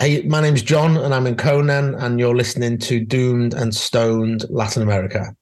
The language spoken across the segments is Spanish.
Hey, my name's John, and I'm in Conan, and you're listening to Doomed and Stoned Latin America.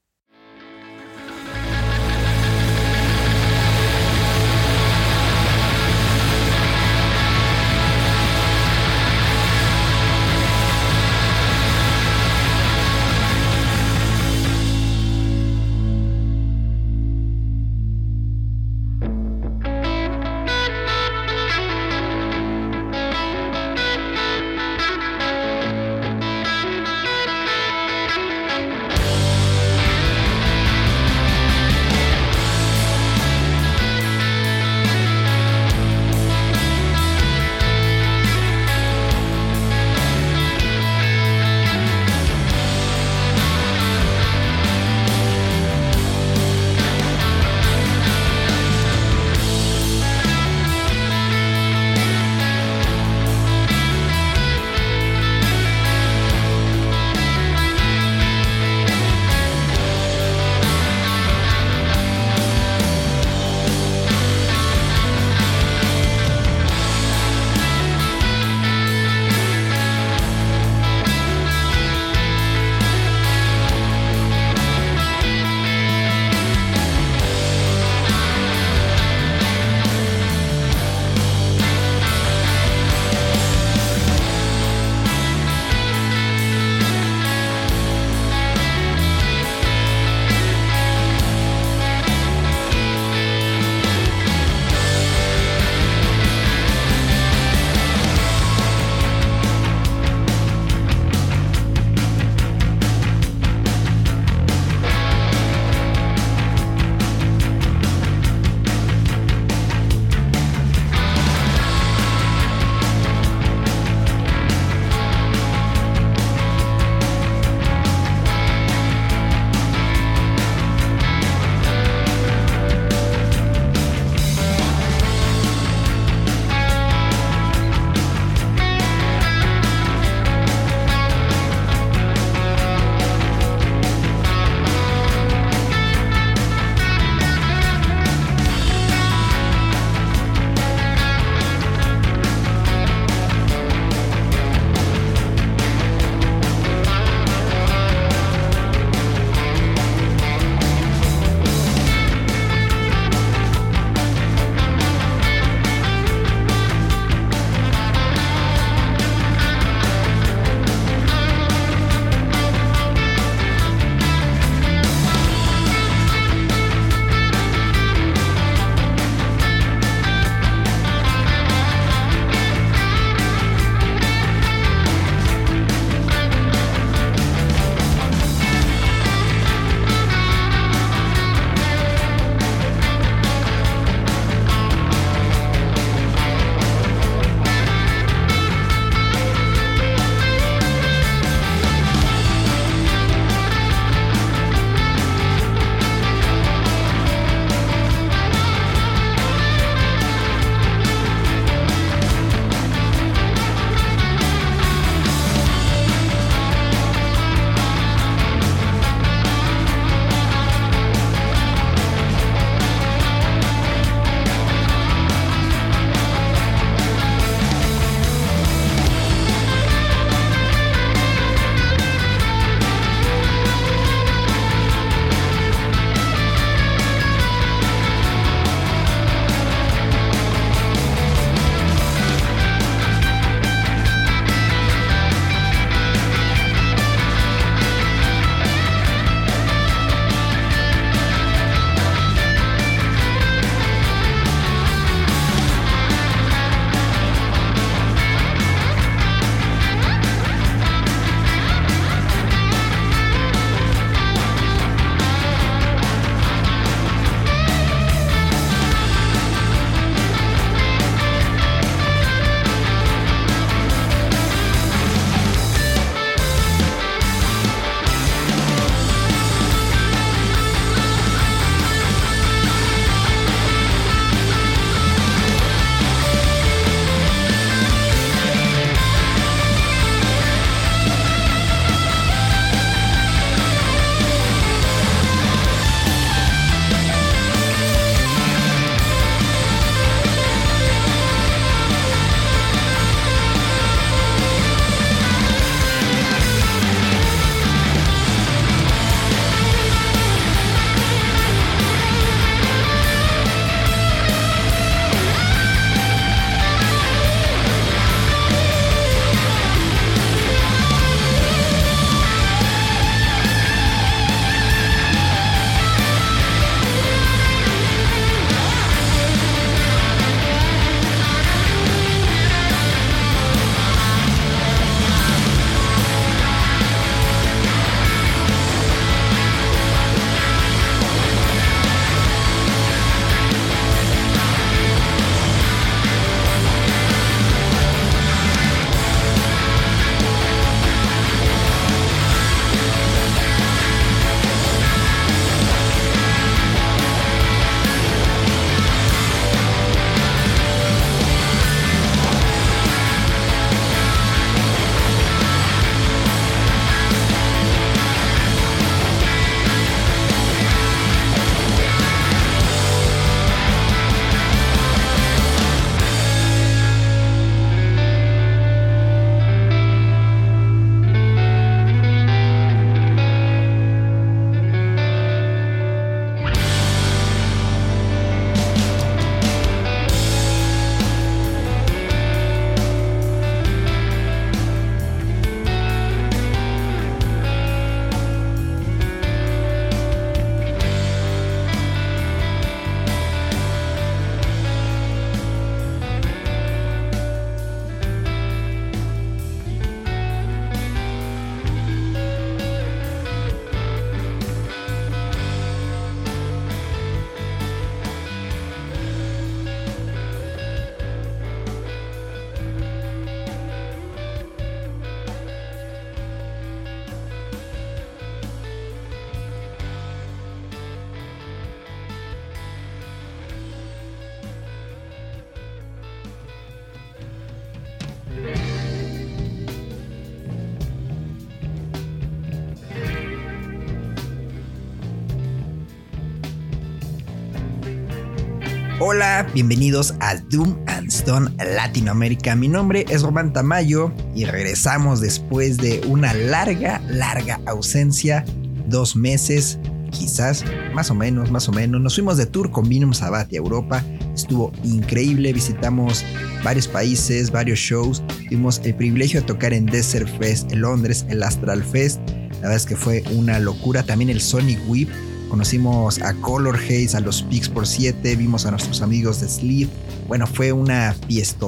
Hola, bienvenidos a Doom and Stone Latinoamérica. Mi nombre es Román Tamayo y regresamos después de una larga, larga ausencia, dos meses, quizás, más o menos, más o menos. Nos fuimos de tour con Vinum Sabati a Europa. Estuvo increíble, visitamos varios países, varios shows. Tuvimos el privilegio de tocar en Desert Fest en Londres, el Astral Fest. La verdad es que fue una locura. También el Sonic Whip Conocimos a Color Haze, a los Pix por 7, vimos a nuestros amigos de Sleep. Bueno, fue una fiesta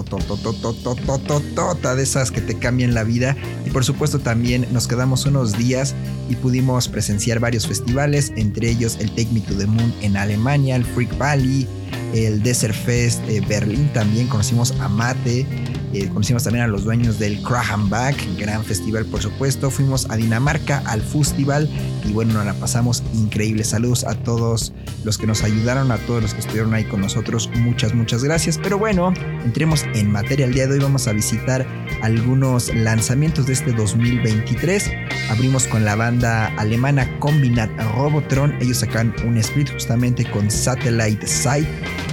de esas que te cambian la vida. Y por supuesto también nos quedamos unos días y pudimos presenciar varios festivales, entre ellos el Take Me to the Moon en Alemania, el Freak Valley, el Desert Fest de Berlín también. Conocimos a Mate, eh, conocimos también a los dueños del Craham Back, gran festival por supuesto. Fuimos a Dinamarca al festival y bueno, nos la pasamos increíble. Saludos a todos los que nos ayudaron, a todos los que estuvieron ahí con nosotros. Muchas, muchas gracias. Pero bueno, entremos en materia. El día de hoy vamos a visitar algunos lanzamientos de este 2023. Abrimos con la banda alemana Combinat Robotron. Ellos sacan un split justamente con Satellite Side.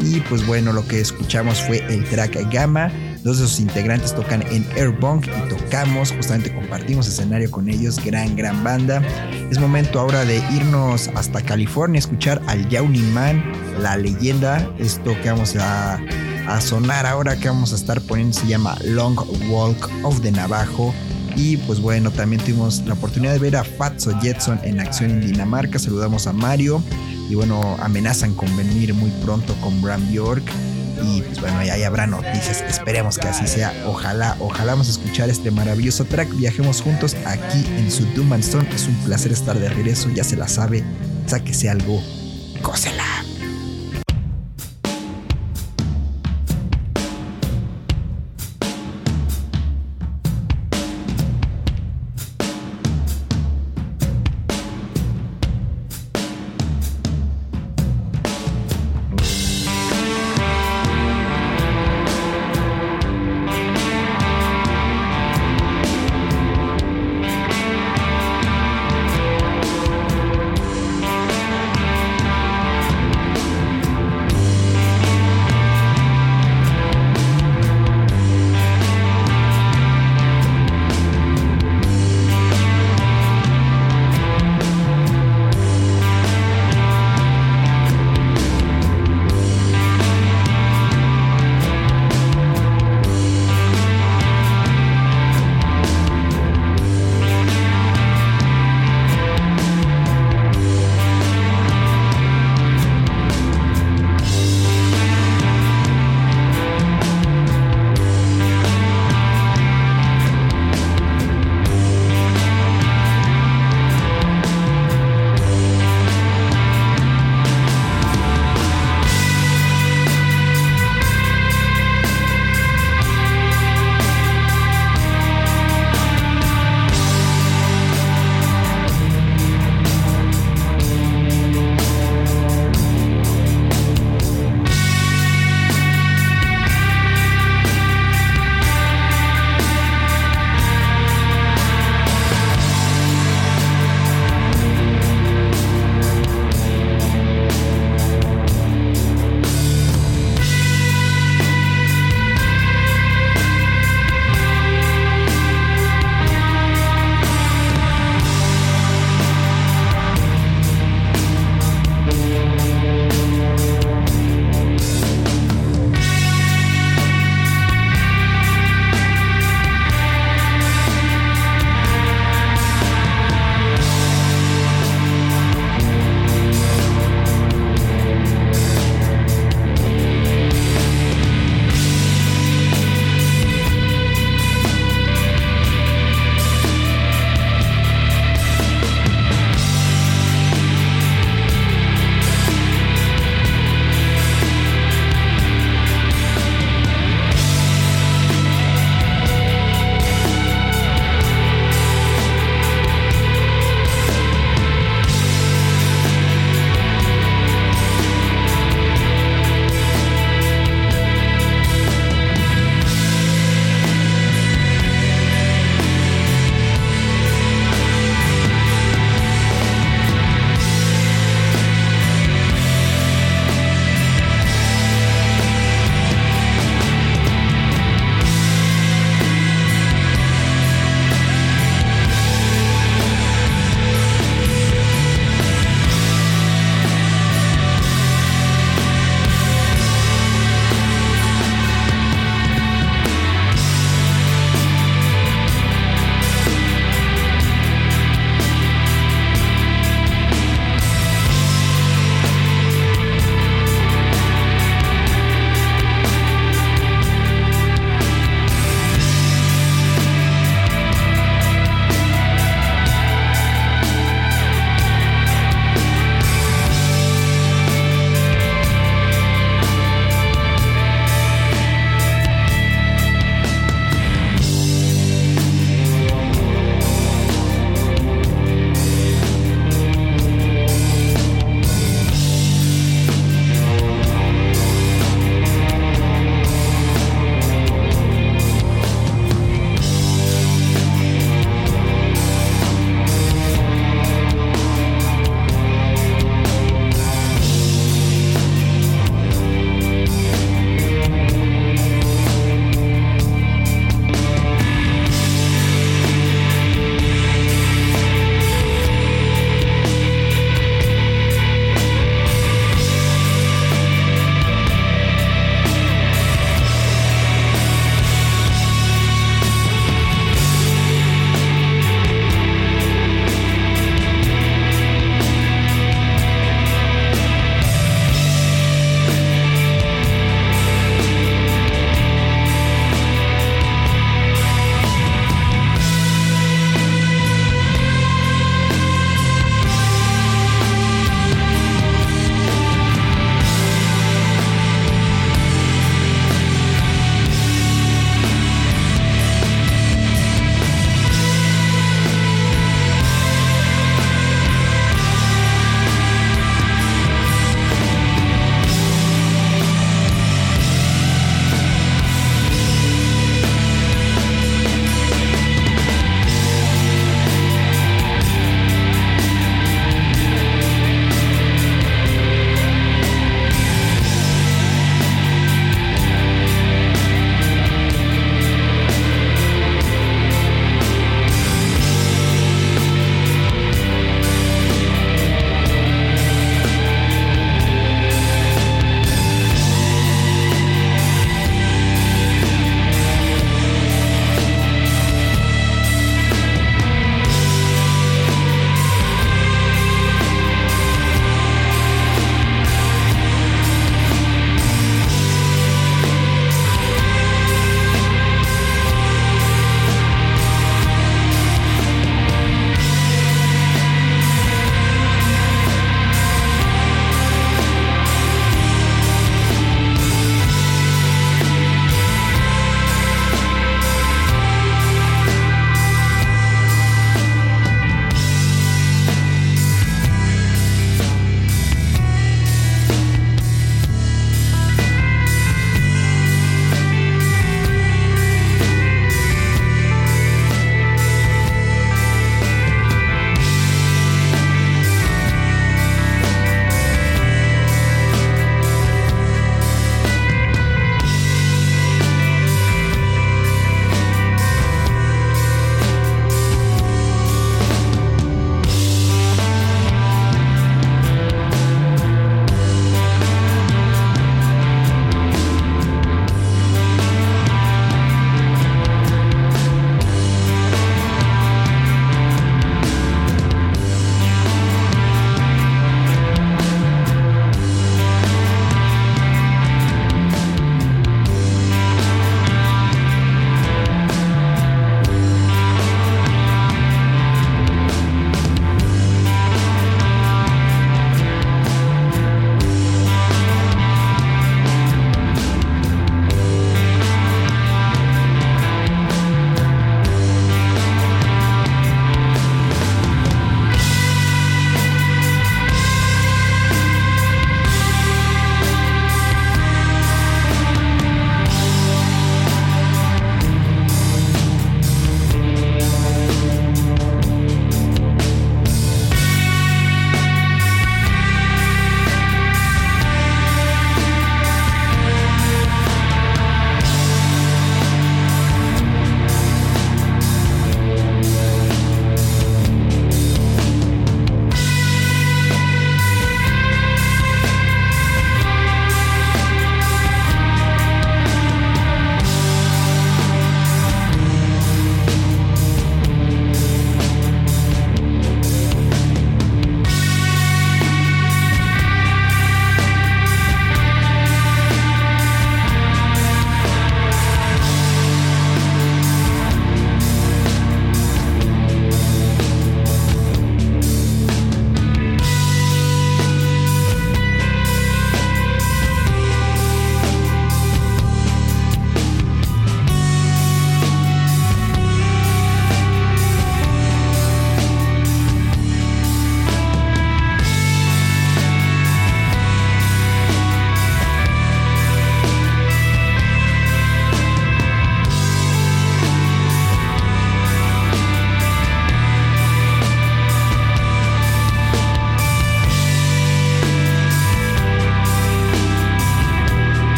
Y pues bueno, lo que escuchamos fue el track Gamma Dos de sus integrantes tocan en Airbunk y tocamos, justamente compartimos escenario con ellos, gran, gran banda. Es momento ahora de irnos hasta California, escuchar al Yauni Man, la leyenda. Esto que vamos a, a sonar ahora, que vamos a estar poniendo, se llama Long Walk of the Navajo. Y pues bueno, también tuvimos la oportunidad de ver a Fatso Jetson en acción en Dinamarca. Saludamos a Mario. Y bueno, amenazan con venir muy pronto con Bram Bjork y pues bueno, ahí habrá noticias. Esperemos que así sea. Ojalá, ojalá vamos a escuchar este maravilloso track. Viajemos juntos aquí en su Doom Stone. Es un placer estar de regreso, ya se la sabe. Sáquese algo, cósela.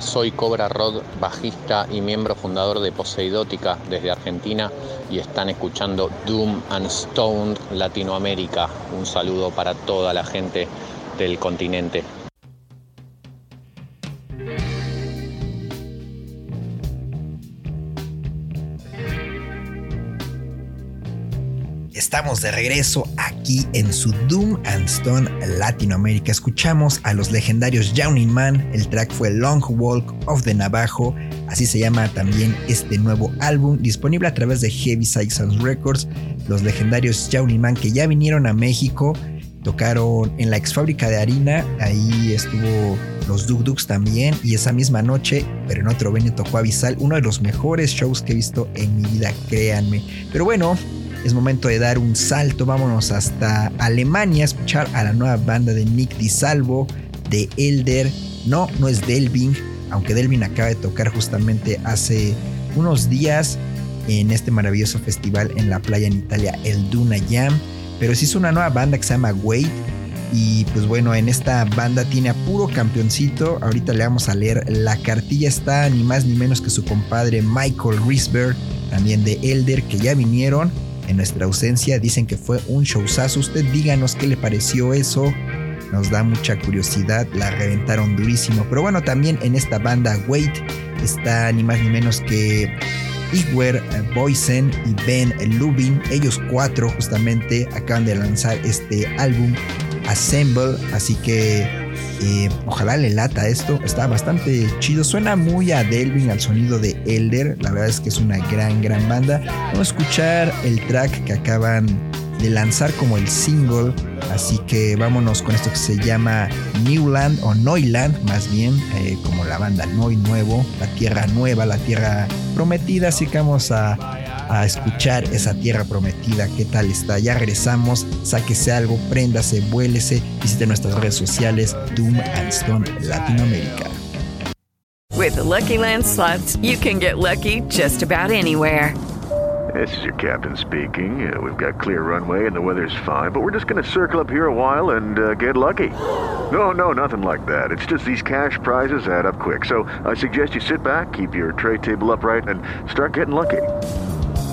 Soy Cobra Rod, bajista y miembro fundador de Poseidótica desde Argentina y están escuchando Doom and Stone Latinoamérica. Un saludo para toda la gente del continente. Estamos de regreso aquí en su Doom and Stone Latinoamérica. Escuchamos a los legendarios Drowning Man. El track fue Long Walk of the Navajo. Así se llama también este nuevo álbum, disponible a través de Heavy Sounds Records. Los legendarios Drowning Man que ya vinieron a México, tocaron en la ex fábrica de harina. Ahí estuvo los Duk Duks también. Y esa misma noche, pero en otro venue, tocó Avisal. Uno de los mejores shows que he visto en mi vida, créanme. Pero bueno, es momento de dar un salto, vámonos hasta Alemania a escuchar a la nueva banda de Nick DiSalvo, de Elder. No, no es Delving, aunque Delving acaba de tocar justamente hace unos días en este maravilloso festival en la playa en Italia, el Duna Jam. Pero sí es una nueva banda que se llama Wade. Y pues bueno, en esta banda tiene a puro campeoncito. Ahorita le vamos a leer. La cartilla está ni más ni menos que su compadre Michael Risberg, también de Elder, que ya vinieron en nuestra ausencia. Dicen que fue un showzazo. Usted díganos qué le pareció eso. Nos da mucha curiosidad. La reventaron durísimo. Pero bueno, también en esta banda Wait está ni más ni menos que Igwer Boysen y Ben Lubin. Ellos cuatro justamente acaban de lanzar este álbum Assemble. Así que ojalá le lata esto. Está bastante chido. Suena muy a Delvin, al sonido de Elder. La verdad es que es una gran, gran banda. Vamos a escuchar el track que acaban de lanzar como el single. Así que vámonos con esto que se llama Newland o Neuland, más bien, eh, como la banda Neu Nuevo, la tierra nueva, la tierra prometida. Así que vamos a a escuchar esa tierra prometida. ¿Qué tal está? Ya regresamos. Sáquese algo, préndase, vuélese. Visite nuestras redes sociales Doom and Stone Latinoamérica. With the Lucky Land slots, you can get lucky just about anywhere. This is your captain speaking. Uh, we've got clear runway and the weather's fine, but we're just going to circle up here a while and uh, get lucky. No, no, nothing like that. It's just these cash prizes add up quick. So I suggest you sit back, keep your tray table upright, and start getting lucky.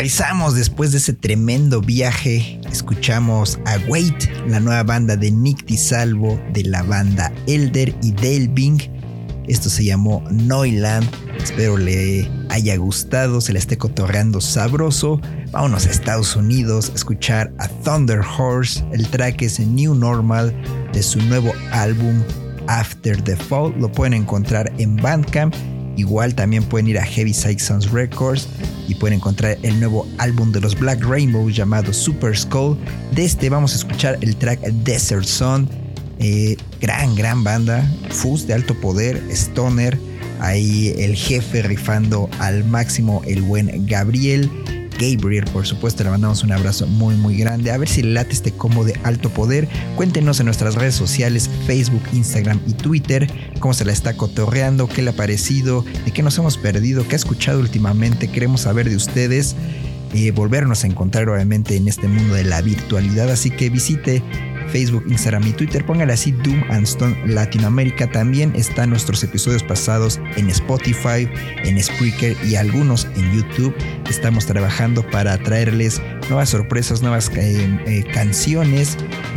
Aterrizamos después de ese tremendo viaje. Escuchamos a Wait, la nueva banda de Nick DiSalvo, de la banda Elder y Delving. Esto se llamó Noiland. Espero le haya gustado, se le esté cotorreando sabroso. Vámonos a Estados Unidos a escuchar a Thunder Horse. El track es New Normal de su nuevo álbum After the Fall. Lo pueden encontrar en Bandcamp. Igual también pueden ir a Heavy Side Sounds Records y pueden encontrar el nuevo álbum de los Black Rainbow llamado Super Skull. De este vamos a escuchar el track Desert Sun. Eh, gran, gran banda. Fuzz de alto poder, Stoner. Ahí el jefe rifando al máximo el buen Gabriel. Gabriel, por supuesto, le mandamos un abrazo muy muy grande. A ver si le late este combo de alto poder. Cuéntenos en nuestras redes sociales, Facebook, Instagram y Twitter, cómo se la está cotorreando, qué le ha parecido, de qué nos hemos perdido, qué ha escuchado últimamente. Queremos saber de ustedes. Eh, volvernos a encontrar obviamente en este mundo de la virtualidad. Así que visite Facebook, Instagram y Twitter. Póngale así Doom and Stone Latinoamérica. También están nuestros episodios pasados en Spotify, en Spreaker y algunos en YouTube. Estamos trabajando para traerles nuevas sorpresas, nuevas eh, eh, canciones,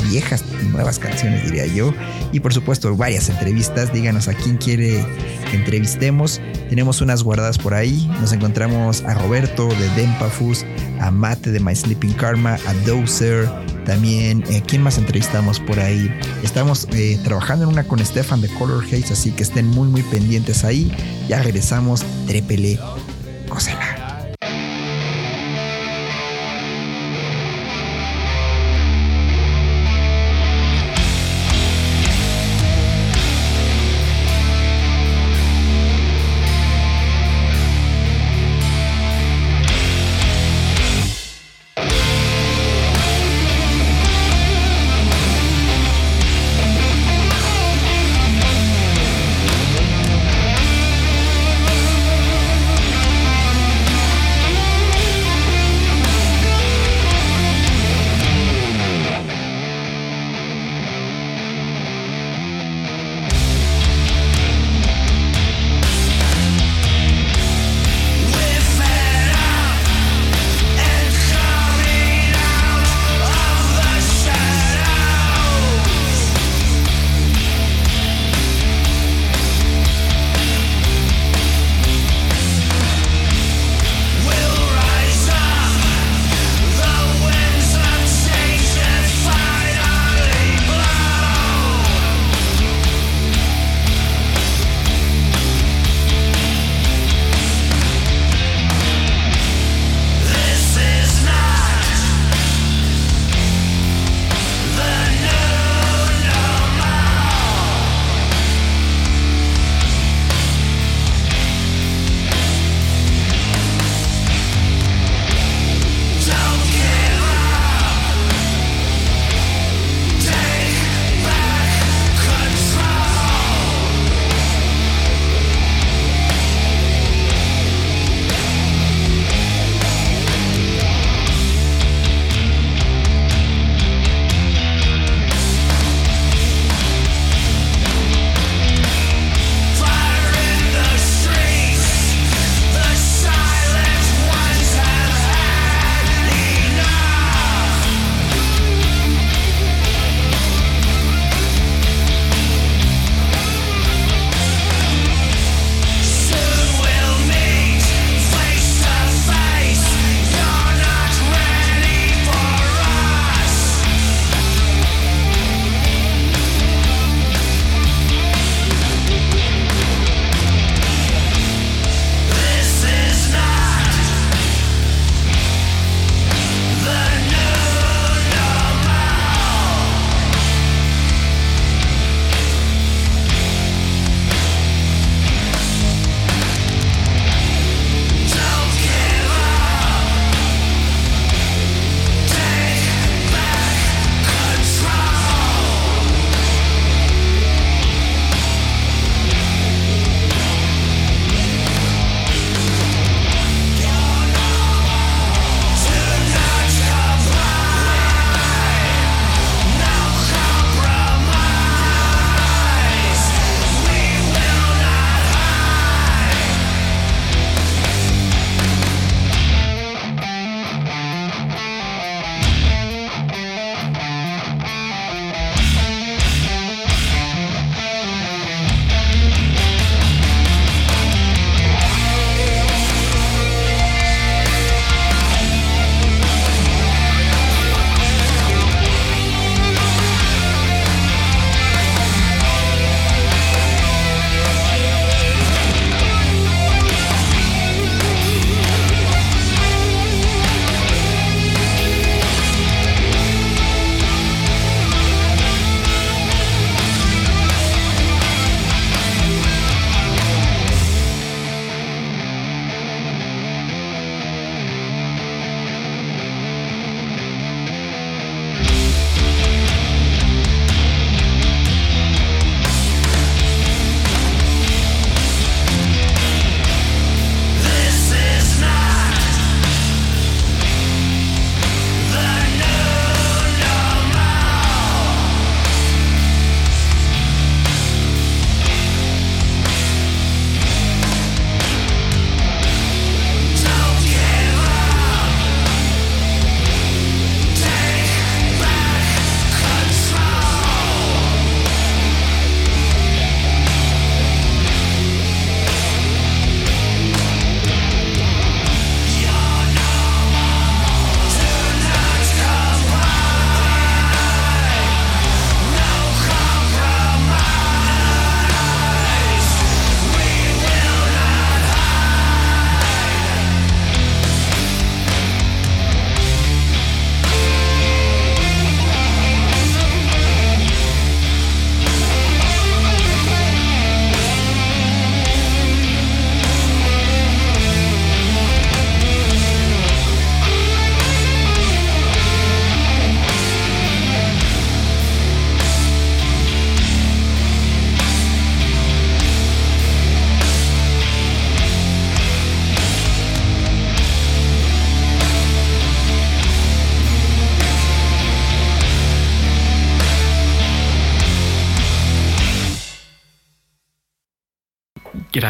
viejas y nuevas canciones diría yo. Y por supuesto varias entrevistas. Díganos a quién quiere que entrevistemos. Tenemos unas guardadas por ahí. Nos encontramos a Roberto de Dempafus, a Mate de My Sleeping Karma, a Dozer. También, eh, ¿quién más entrevistamos por ahí? Estamos eh, trabajando en una con Stefan de Color Haze, así que estén muy, muy pendientes ahí. Ya regresamos, trépele, cósela.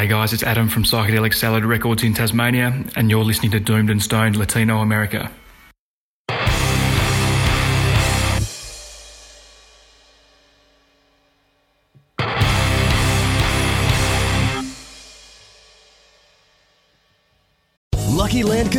G'day, guys. It's Adam from Psychedelic Salad Records in Tasmania, and you're listening to Doomed and Stoned Latino America.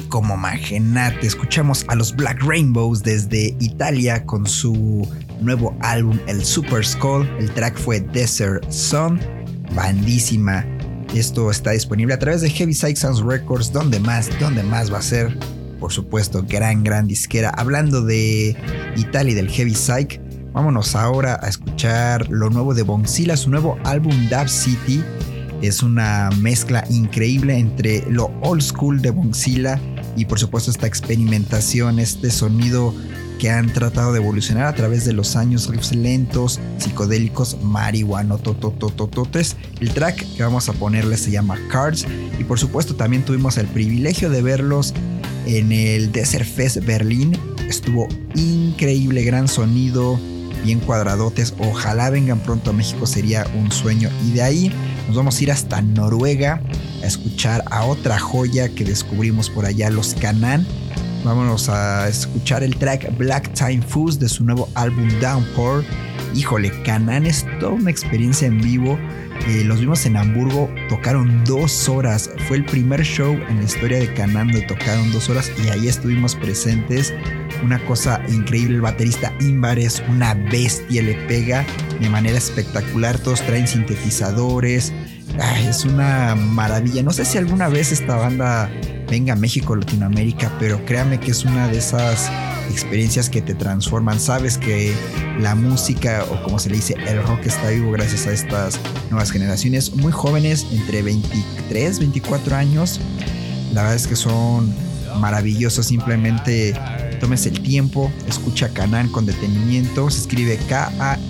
Como Magenate. Escuchamos a los Black Rainbows desde Italia con su nuevo álbum, el Super Skull. El track fue Desert Sun. Bandísima. Esto está disponible a través de Heavy Psych Sounds Records. ¿Dónde más? ¿Dónde más va a ser? Por supuesto, gran, gran disquera. Hablando de Italia y del Heavy Psych, vámonos ahora a escuchar lo nuevo de Bonzilla, su nuevo álbum Dub City. Es una mezcla increíble entre lo old school de Bonzilla y por supuesto esta experimentación, este sonido que han tratado de evolucionar a través de los años, riffs lentos, psicodélicos, marihuano, tototototes. El track que vamos a ponerle se llama Cards y por supuesto también tuvimos el privilegio de verlos en el Desert Fest Berlín. Estuvo increíble, gran sonido, bien cuadradotes. Ojalá vengan pronto a México, sería un sueño. Y de ahí nos vamos a ir hasta Noruega a escuchar a otra joya que descubrimos por allá, los Canan Vámonos a escuchar el track Black Time Foods de su nuevo álbum Downpour. Híjole, Canan es toda una experiencia en vivo. Eh, los vimos en Hamburgo, tocaron dos horas. Fue el primer show en la historia de Canan donde tocaron dos horas y ahí estuvimos presentes. Una cosa increíble, el baterista Imbar es una bestia, le pega de manera espectacular. Todos traen sintetizadores. es una maravilla. No sé si alguna vez esta banda venga a México, Latinoamérica, pero créame que es una de esas experiencias que te transforman. Sabes que la música, o como se le dice, el rock está vivo gracias a estas nuevas generaciones, muy jóvenes, entre 23, 24 años. La verdad es que son maravillosos. Simplemente tomes el tiempo, escucha Canan con detenimiento. Se escribe K-A-N-A-A-N,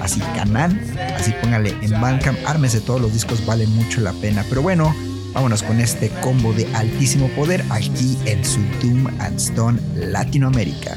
así Canan. Así póngale en Bandcamp. Ármese todos los discos, valen mucho la pena. Pero bueno, Vámonos con este combo de altísimo poder aquí en su Doom and Stone Latinoamérica.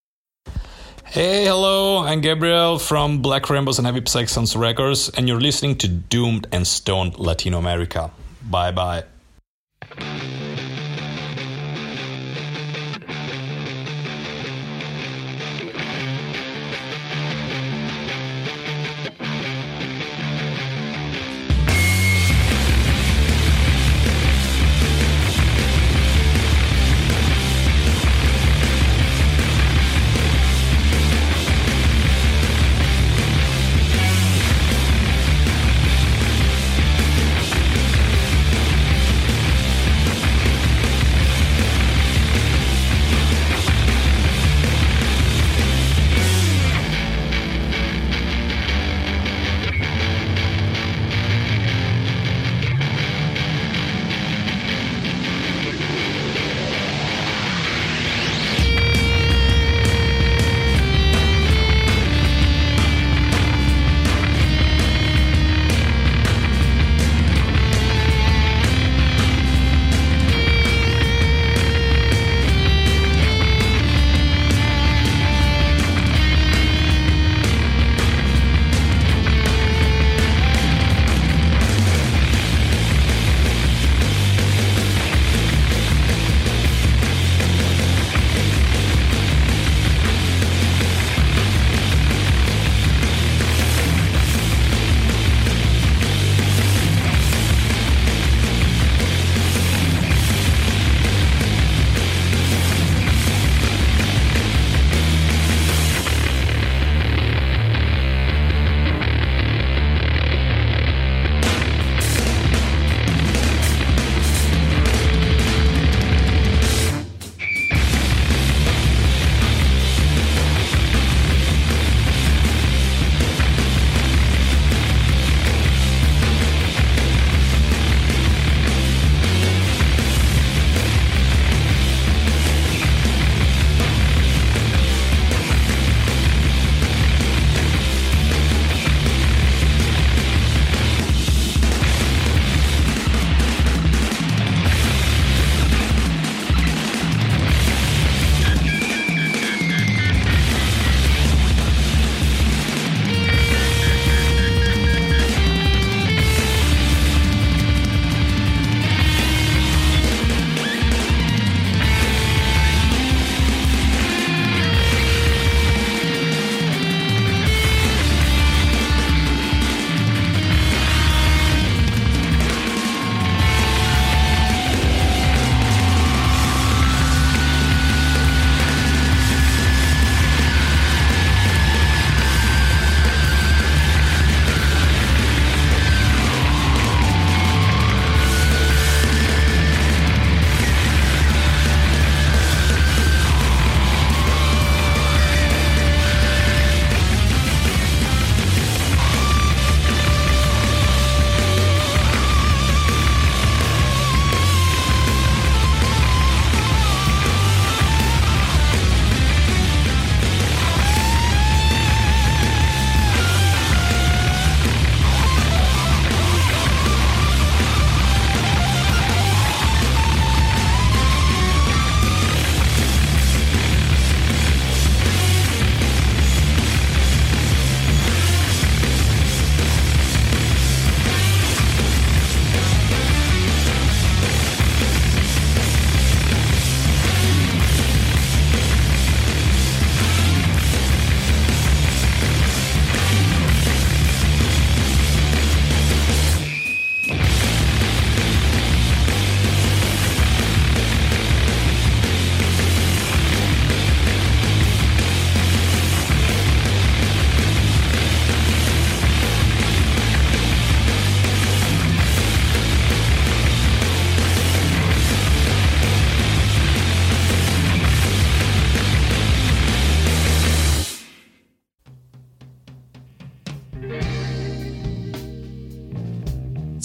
Hey, hello, I'm Gabriel from Black Rainbows and Heavy Saxons Records, and you're listening to Doomed and Stoned Latino America. Bye bye.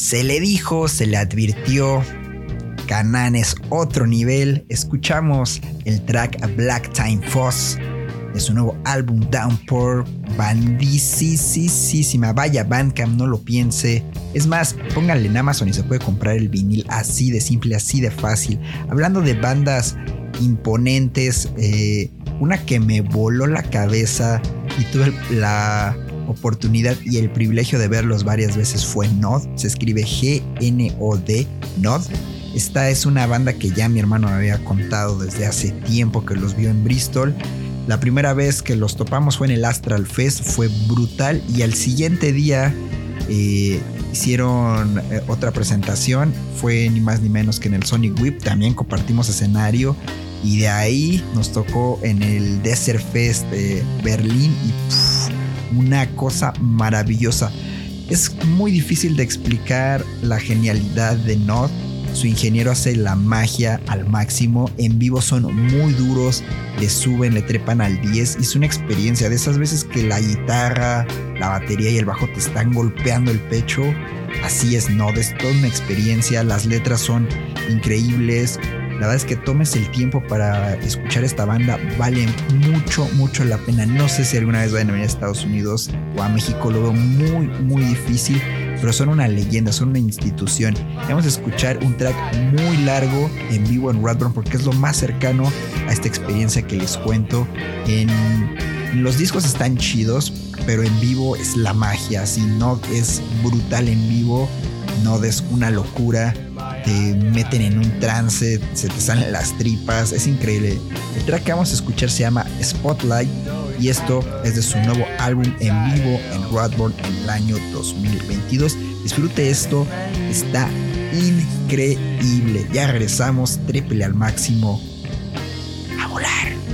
Se le dijo, se le advirtió. Canaan es otro nivel. Escuchamos el track Black Time Foss de su nuevo álbum Downpour. Bandisísima. Vaya, Bandcamp, no lo piense. Es más, pónganle en Amazon y se puede comprar el vinil así de simple, así de fácil. Hablando de bandas imponentes, eh, una que me voló la cabeza y tuve la oportunidad y el privilegio de verlos varias veces fue Nod. Se escribe G-N-O-D, Nod. Esta es una banda que ya mi hermano me había contado desde hace tiempo que los vio en Bristol. La primera vez que los topamos fue en el Astral Fest, fue brutal y al siguiente día eh, hicieron eh, otra presentación, fue ni más ni menos que en el Sonic Whip, también compartimos escenario y de ahí nos tocó en el Desert Fest de Berlín y una cosa maravillosa. Es muy difícil de explicar la genialidad de Nod. Su ingeniero hace la magia al máximo. En vivo son muy duros, le suben, le trepan al 10. Y es una experiencia de esas veces que la guitarra, la batería y el bajo te están golpeando el pecho. Así es Nod, es toda una experiencia. Las letras son increíbles. La verdad es que tomes el tiempo para escuchar esta banda, vale mucho, mucho la pena. No sé si alguna vez vayan a venir a Estados Unidos o a México, lo veo muy, muy difícil, pero son una leyenda, son una institución. Vamos a escuchar un track muy largo en vivo en Radburn porque es lo más cercano a esta experiencia que les cuento. En, los discos están chidos, pero en vivo es la magia. Si no es brutal en vivo, no es una locura te meten en un trance, se te salen las tripas, es increíble. El track que vamos a escuchar se llama Spotlight y esto es de su nuevo álbum en vivo en Radborn en el año 2022. Disfrute esto, está increíble. Ya regresamos, triple al máximo. A volar.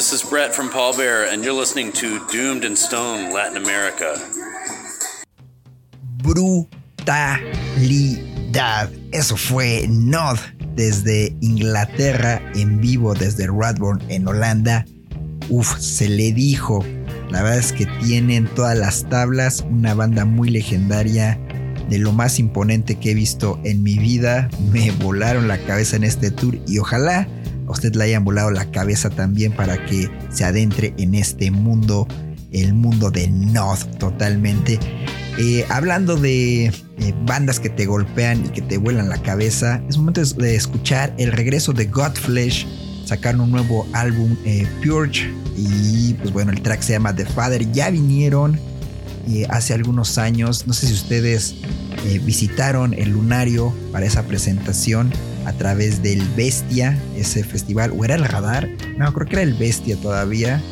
This is Brett from Paul Bear, and you're listening to Doomed and Stone Latin America. Brutalidad. Eso fue Nod desde Inglaterra en vivo desde Radborn en Holanda. Uf, se le dijo. La verdad es que tienen todas las tablas, una banda muy legendaria, de lo más imponente que he visto en mi vida. Me volaron la cabeza en este tour y ojalá usted le hayan volado la cabeza también para que se adentre en este mundo, el mundo de North totalmente. Eh, hablando de eh, bandas que te golpean y que te vuelan la cabeza, es momento de escuchar el regreso de Godflesh. Sacaron un nuevo álbum, eh, Purge, y pues bueno, el track se llama The Father. Ya vinieron hace algunos años, no sé si ustedes visitaron el Lunario para esa presentación a través del Bestia, ese festival, o era el Radar, no, creo que era el Bestia todavía,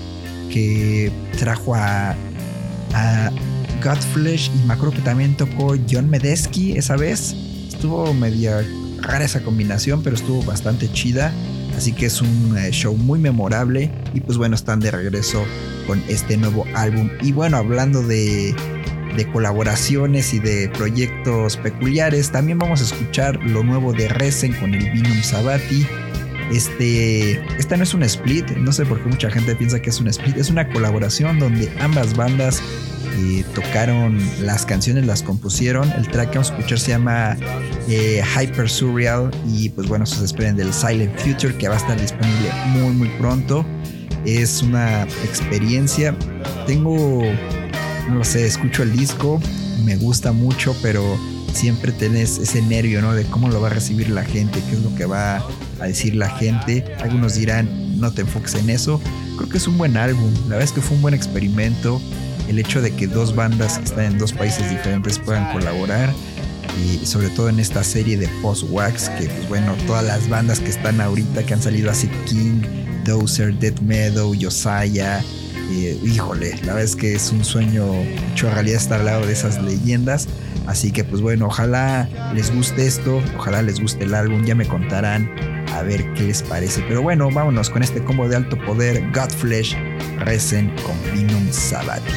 que trajo a, Godflesh y me acuerdo que también tocó John Medesky esa vez. Estuvo media rara esa combinación, pero estuvo bastante chida. Así que es un eh, show muy memorable. Y pues bueno, están de regreso con este nuevo álbum. Y bueno, hablando de, de colaboraciones y de proyectos peculiares, también vamos a escuchar lo nuevo de Resen con el Vinum Sabati. Este, esta no es un split, no sé por qué mucha gente piensa que es un split, es una colaboración donde ambas bandas eh, tocaron las canciones, las compusieron. El track que vamos a escuchar se llama eh, Hyper Surreal y pues bueno, se esperen del Silent Future que va a estar disponible muy muy pronto. Es una experiencia. Tengo, no lo sé, escucho el disco, me gusta mucho, pero siempre tenés ese nervio, ¿no? De cómo lo va a recibir la gente, qué es lo que va a decir la gente. Algunos dirán, no te enfoques en eso. Creo que es un buen álbum. La verdad es que fue un buen experimento el hecho de que dos bandas que están en dos países diferentes puedan colaborar y sobre todo en esta serie de post-wax que pues bueno todas las bandas que están ahorita que han salido así King, Dozer, Dead Meadow, Josiah eh, híjole, la verdad es que es un sueño hecho realidad estar al lado de esas leyendas. Así que pues bueno, ojalá les guste esto ojalá les guste el álbum, ya me contarán a ver qué les parece. Pero bueno, vámonos con este combo de alto poder Godflesh Resen con Vinum Sabati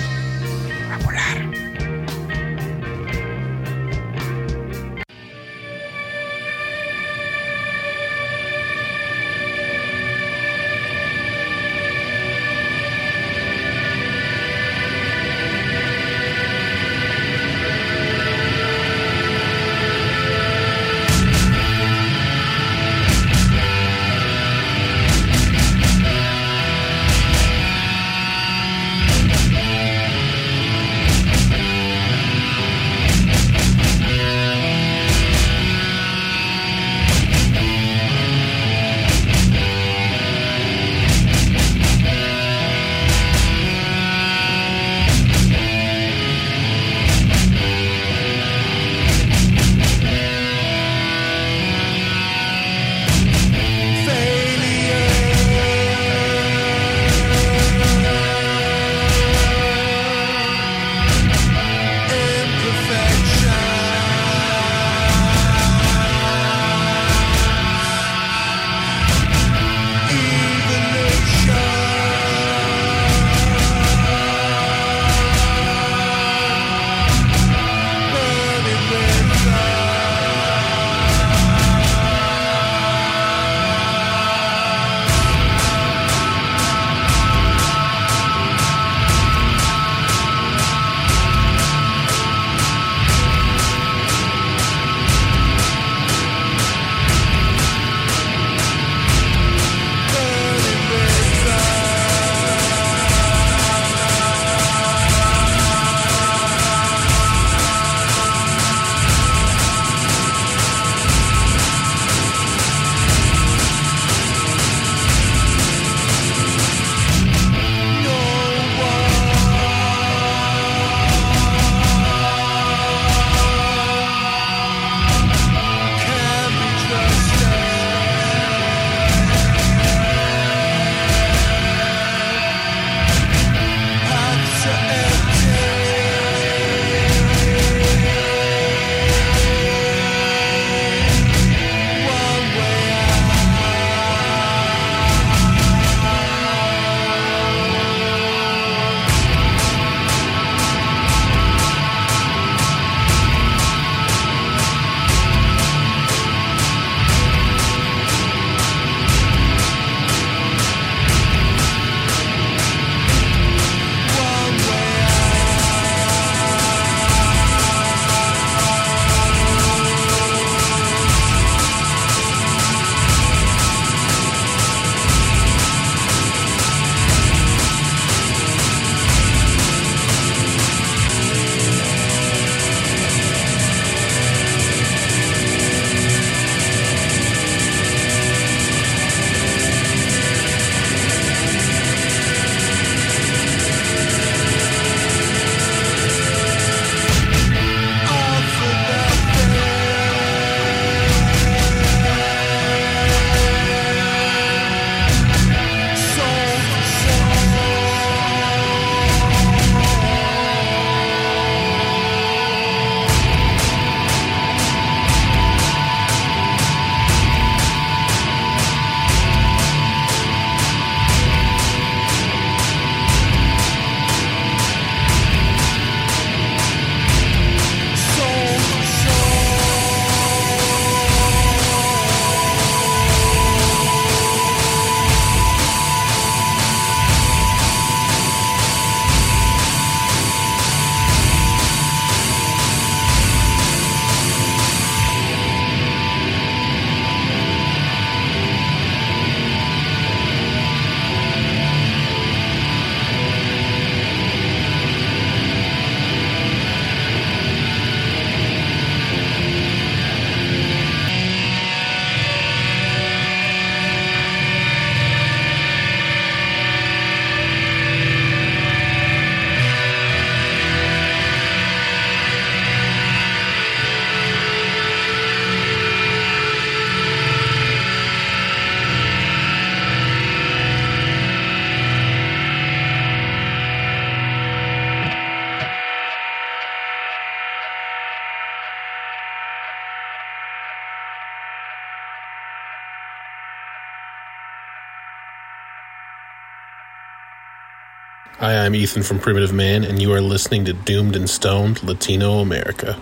Hi, I'm Ethan from Primitive Man, and you are listening to Doomed and Stoned Latino America.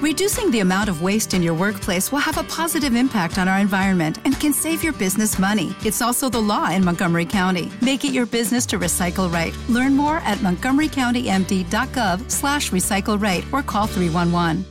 Reducing the amount of waste in your workplace will have a positive impact on our environment and can save your business money. It's also the law in Montgomery County. Make it your business to recycle right. Learn more at montgomerycountymd.gov slash recycle right or call 311.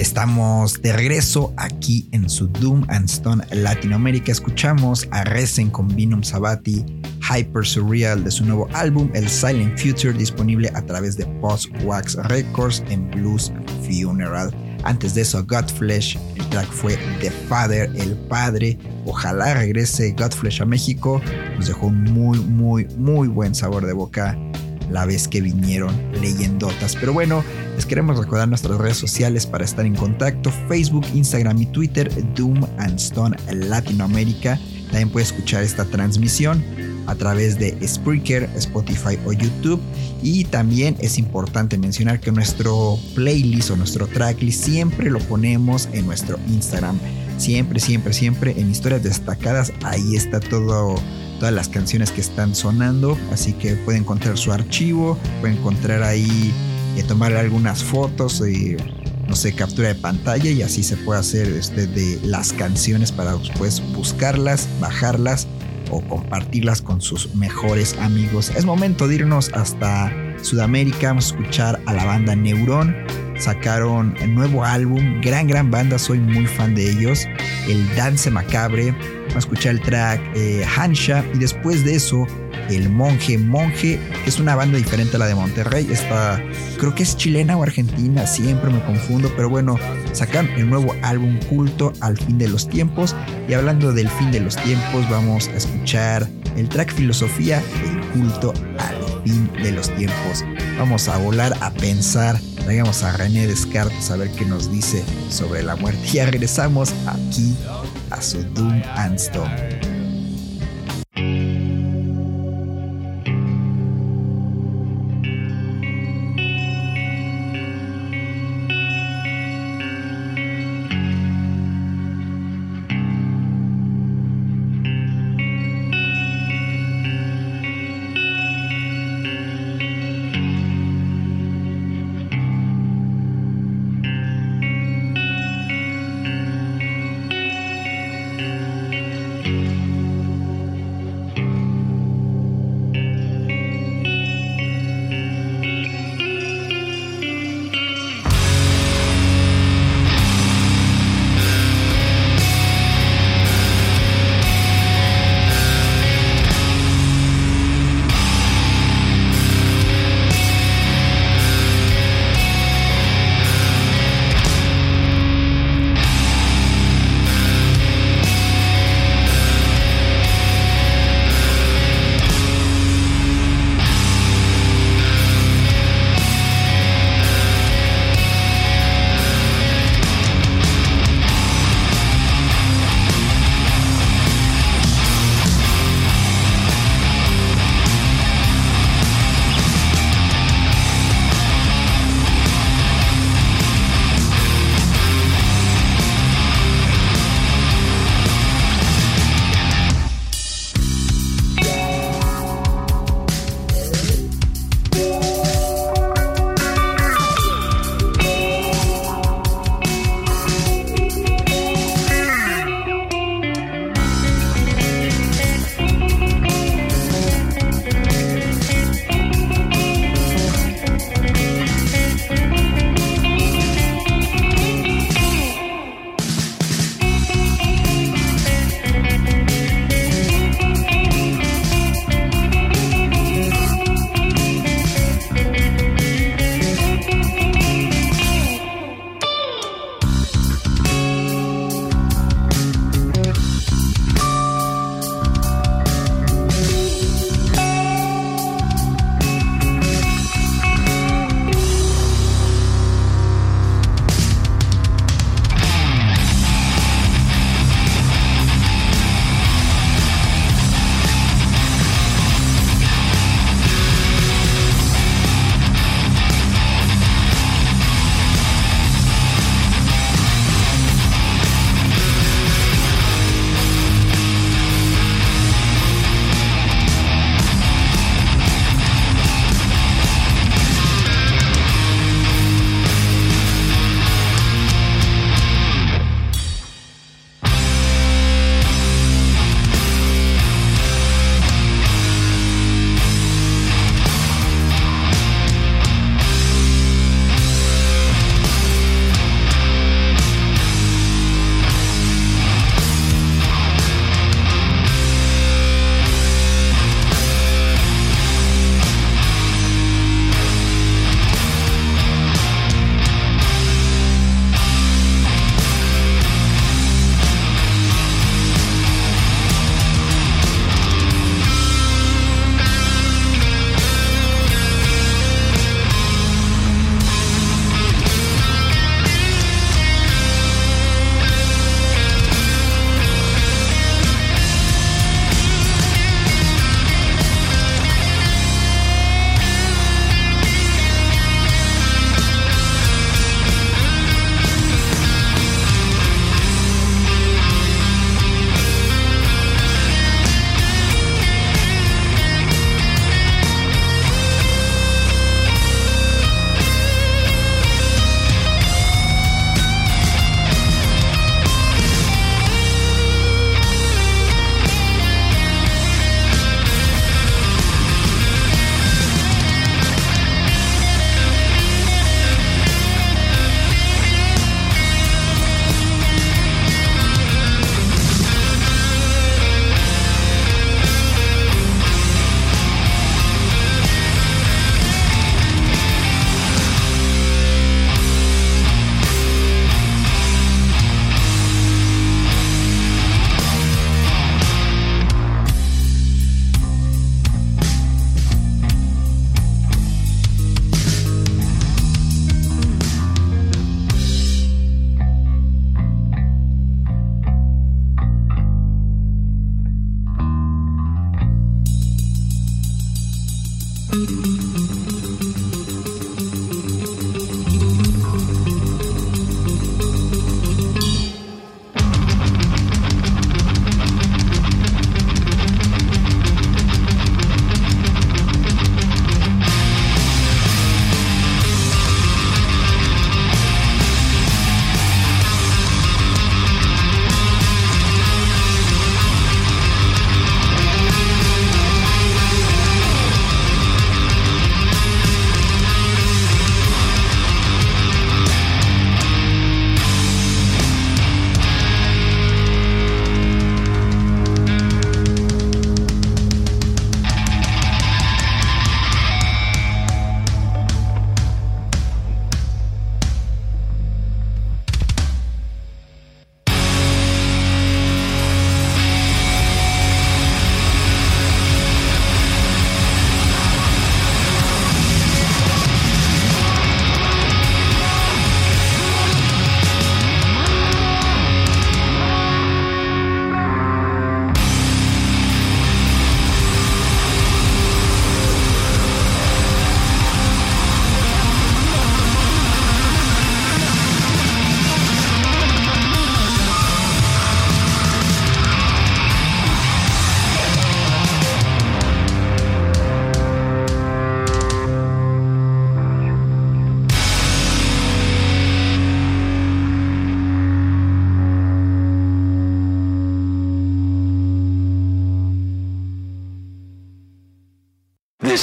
Estamos de regreso aquí en su Doom and Stone Latinoamérica. Escuchamos a Resen con Vinum Sabati, Hyper Surreal de su nuevo álbum, El Silent Future, disponible a través de Post Wax Records en Blues Funeral. Antes de eso, Godflesh, el track fue The Father, el padre. Ojalá regrese Godflesh a México. Nos dejó un muy, muy, muy buen sabor de boca la vez que vinieron leyendotas. Pero bueno, les queremos recordar nuestras redes sociales para estar en contacto: Facebook, Instagram y Twitter, Doom and Stone Latinoamérica. También puede escuchar esta transmisión a través de Spreaker, Spotify o YouTube. Y también es importante mencionar que nuestro playlist o nuestro tracklist siempre lo ponemos en nuestro Instagram. Siempre, siempre, siempre en historias destacadas. Ahí está todo todas las canciones que están sonando, así que puede encontrar su archivo, puede encontrar ahí y eh, tomar algunas fotos y no sé, captura de pantalla y así se puede hacer este de las canciones para después buscarlas, bajarlas o compartirlas con sus mejores amigos. Es momento de irnos hasta Sudamérica, vamos a escuchar a la banda Neuron. Sacaron el nuevo álbum, gran, gran banda, soy muy fan de ellos. El Dance Macabre, a escuchar el track eh, Hansha y después de eso el Monje. Monje es una banda diferente a la de Monterrey. Está, creo que es chilena o argentina, siempre me confundo, pero bueno, sacan el nuevo álbum culto al fin de los tiempos. Y hablando del fin de los tiempos, vamos a escuchar el track Filosofía, el culto al fin de los tiempos. Vamos a volar a pensar. Traigamos a René Descartes a ver qué nos dice sobre la muerte. Ya regresamos aquí a su Doom and Stone.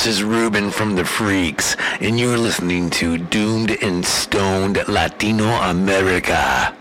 Is Ruben from the Freaks, and you're listening to Doomed and Stoned Latino America.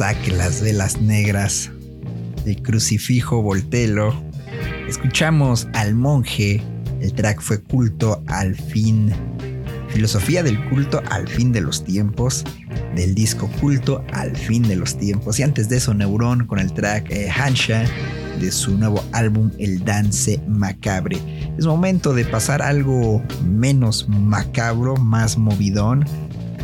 Saque las velas negras. El crucifijo voltelo. Escuchamos al monje. El track fue culto al fin. Filosofía del culto al fin de los tiempos. Del disco culto al fin de los tiempos. Y antes de eso, Neurón con el track eh, Hansha de su nuevo álbum El Dance Macabre. Es momento de pasar algo menos macabro, más movidón,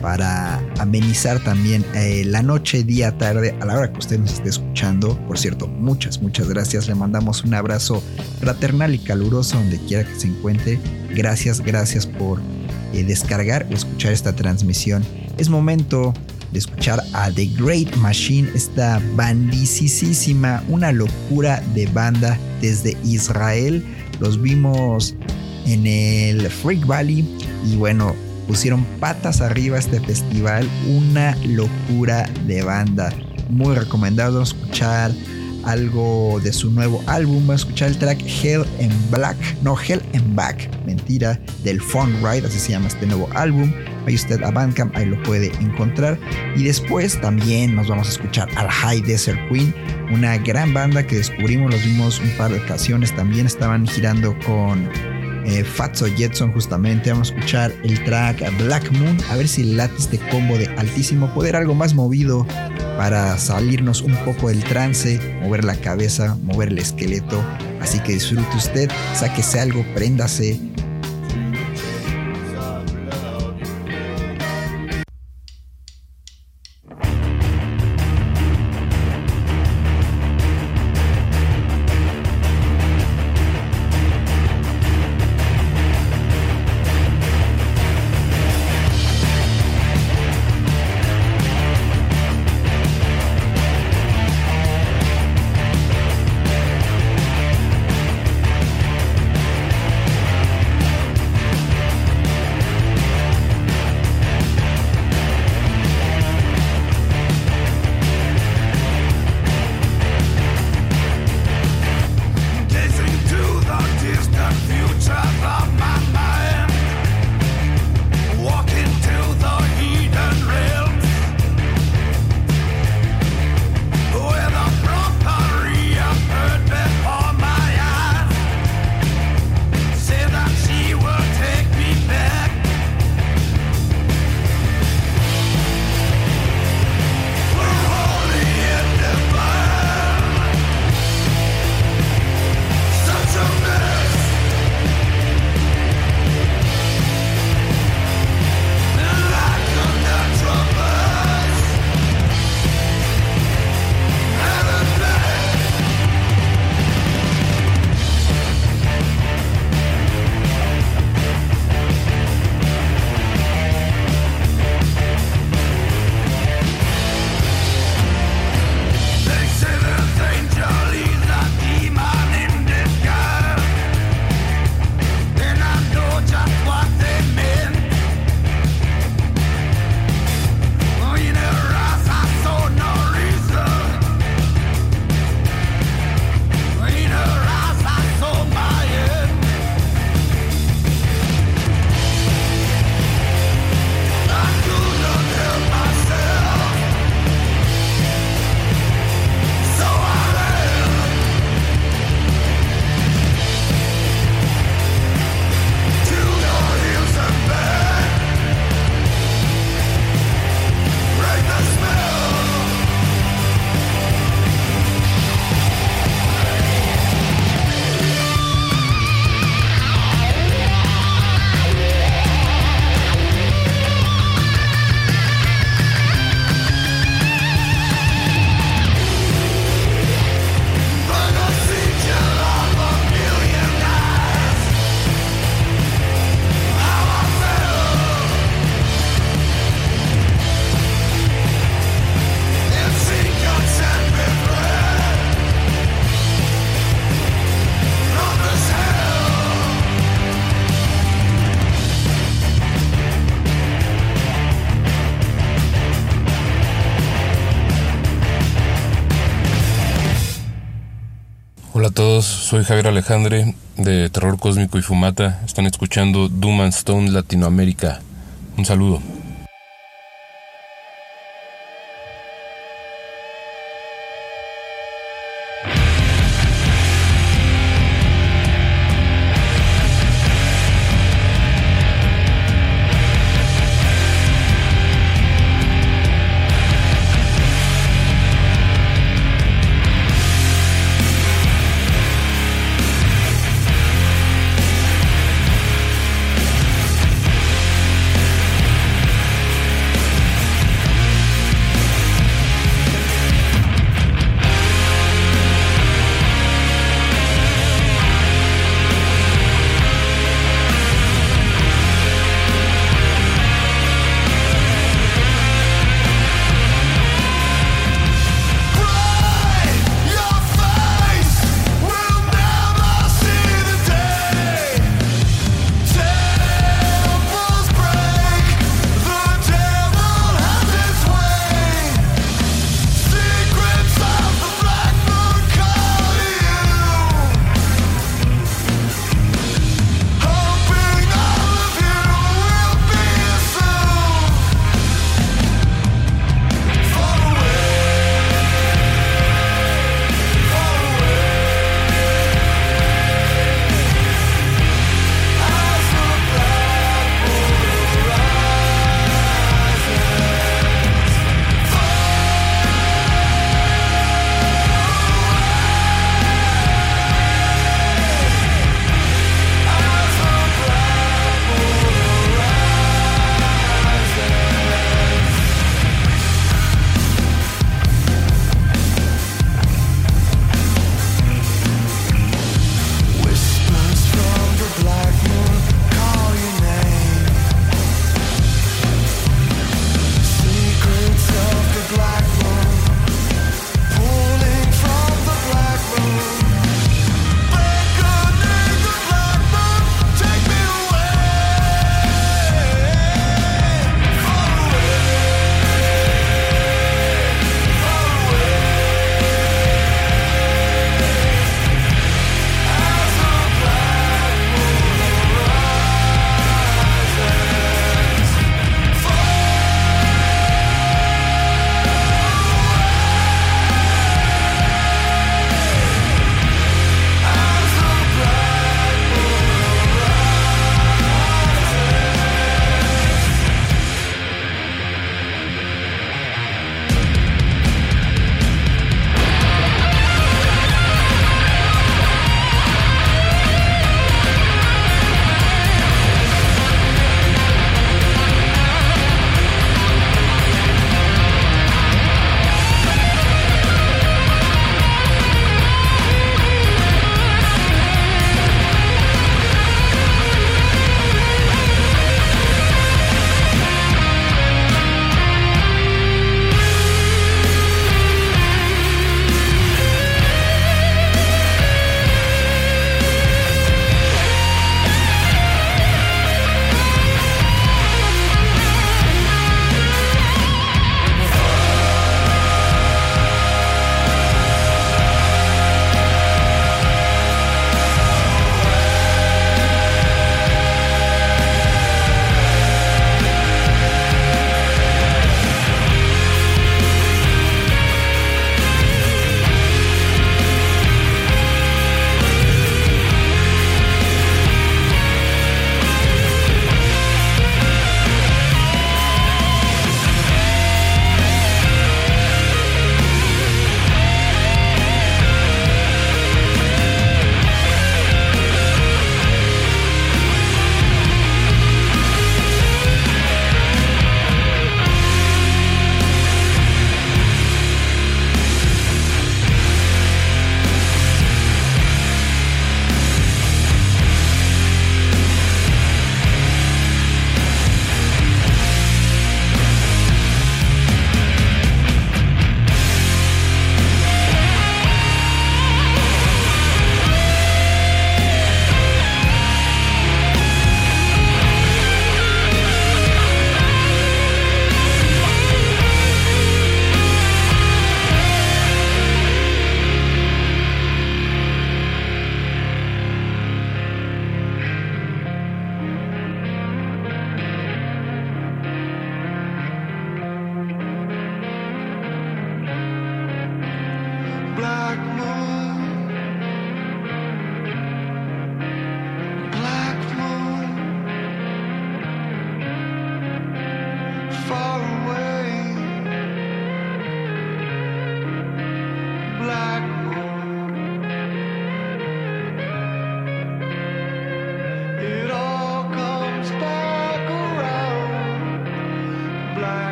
para amenizar también eh, la noche, día, tarde, a la hora que usted nos esté escuchando. Por cierto, muchas, muchas gracias. Le mandamos un abrazo fraternal y caluroso donde quiera que se encuentre. Gracias, gracias por eh, descargar o escuchar esta transmisión. Es momento de escuchar a The Great Machine, esta bandicísima, una locura de banda desde Israel. Los vimos en el Freak Valley y bueno, pusieron patas arriba este festival, una locura de banda. Muy recomendado escuchar algo de su nuevo álbum. Escuchar el track Hell and Black, no Hell and Back, mentira, del Fun Ride, así se llama este nuevo álbum. Ahí usted a Bandcamp, ahí lo puede encontrar. Y después también nos vamos a escuchar al High Desert Queen, una gran banda que descubrimos, los vimos un par de ocasiones. También estaban girando con eh, Fatso Jetson justamente. Vamos a escuchar el track Black Moon, a ver si late este combo de altísimo poder, algo más movido para salirnos un poco del trance, mover la cabeza, mover el esqueleto. Así que disfrute usted, sáquese algo, préndase, soy Javier Alejandre de Terror Cósmico y Fumata. Están escuchando Doom and Stone Latinoamérica. Un saludo.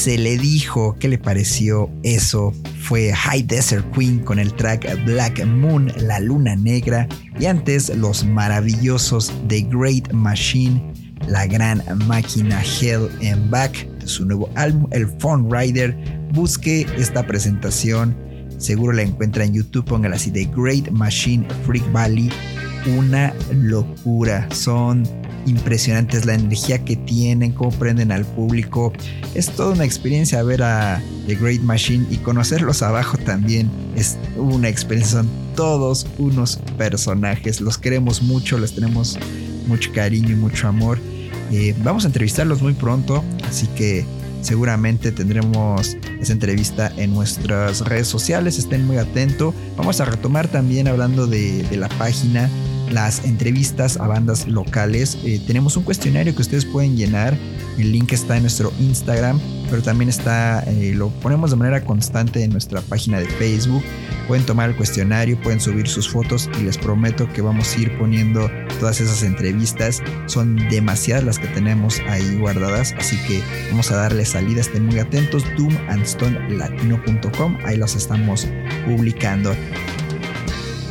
Se le dijo qué le pareció eso. Fue High Desert Queen con el track Black Moon, la luna negra. Y antes los maravillosos The Great Machine, la gran máquina Hell and Back, de su nuevo álbum, el Phone Rider. Busque esta presentación. Seguro la encuentra en YouTube. Póngala así: The Great Machine Freak Valley. Una locura. Son impresionantes la energía que tienen, cómo prenden al público. Es toda una experiencia ver a The Great Machine y conocerlos abajo también es una experiencia. Son todos unos personajes, los queremos mucho, les tenemos mucho cariño y mucho amor. Eh, vamos a entrevistarlos muy pronto, así que seguramente tendremos esa entrevista en nuestras redes sociales, estén muy atentos. Vamos a retomar también hablando de la página las entrevistas a bandas locales. Eh, tenemos un cuestionario que ustedes pueden llenar. El link está en nuestro Instagram, pero también está, eh, lo ponemos de manera constante en nuestra página de Facebook. Pueden tomar el cuestionario, pueden subir sus fotos y les prometo que vamos a ir poniendo todas esas entrevistas. Son demasiadas las que tenemos ahí guardadas, así que vamos a darle salida. Estén muy atentos. Doomandstonelatino.com, ahí los estamos publicando.